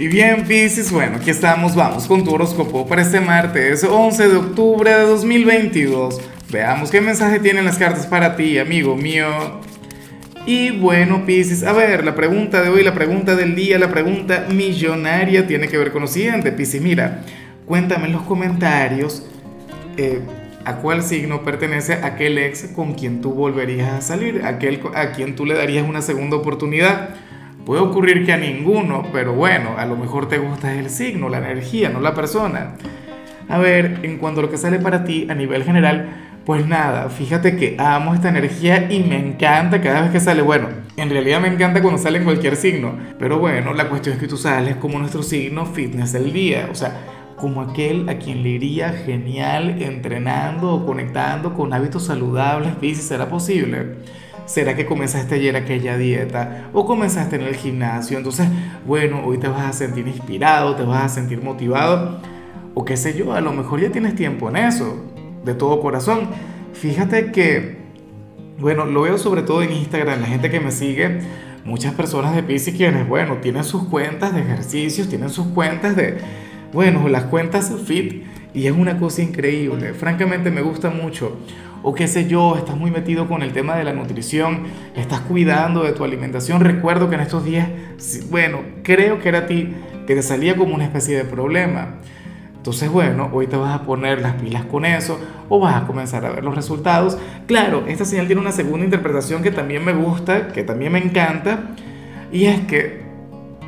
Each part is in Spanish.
Y bien, Pisces, bueno, aquí estamos, vamos con tu horóscopo para este martes 11 de octubre de 2022. Veamos qué mensaje tienen las cartas para ti, amigo mío. Y bueno, Pisces, a ver, la pregunta de hoy, la pregunta del día, la pregunta millonaria tiene que ver con lo siguiente, Pisces. Mira, cuéntame en los comentarios eh, a cuál signo pertenece aquel ex con quien tú volverías a salir, aquel a quien tú le darías una segunda oportunidad. Puede ocurrir que a ninguno, pero bueno, a lo mejor te gusta el signo, la energía, no la persona. A ver, en cuanto a lo que sale para ti a nivel general, pues nada, fíjate que amo esta energía y me encanta cada vez que sale. Bueno, en realidad me encanta cuando sale en cualquier signo, pero bueno, la cuestión es que tú sales como nuestro signo fitness del día, o sea, como aquel a quien le iría genial entrenando o conectando con hábitos saludables, si será posible. ¿Será que comenzaste ayer aquella dieta? ¿O comenzaste en el gimnasio? Entonces, bueno, hoy te vas a sentir inspirado, te vas a sentir motivado. O qué sé yo, a lo mejor ya tienes tiempo en eso, de todo corazón. Fíjate que, bueno, lo veo sobre todo en Instagram, la gente que me sigue, muchas personas de Pisces quienes, bueno, tienen sus cuentas de ejercicios, tienen sus cuentas de, bueno, las cuentas fit, y es una cosa increíble. Francamente me gusta mucho o qué sé yo, estás muy metido con el tema de la nutrición, estás cuidando de tu alimentación. Recuerdo que en estos días, bueno, creo que era a ti que te salía como una especie de problema. Entonces, bueno, hoy te vas a poner las pilas con eso o vas a comenzar a ver los resultados. Claro, esta señal tiene una segunda interpretación que también me gusta, que también me encanta, y es que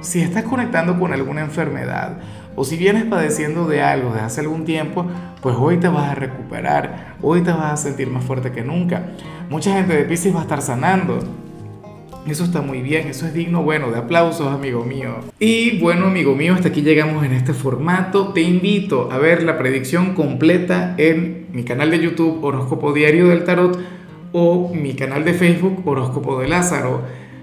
si estás conectando con alguna enfermedad o si vienes padeciendo de algo desde hace algún tiempo, pues hoy te vas a recuperar, hoy te vas a sentir más fuerte que nunca. Mucha gente de Pisces va a estar sanando. Eso está muy bien, eso es digno, bueno, de aplausos, amigo mío. Y bueno, amigo mío, hasta aquí llegamos en este formato. Te invito a ver la predicción completa en mi canal de YouTube Horóscopo Diario del Tarot o mi canal de Facebook Horóscopo de Lázaro.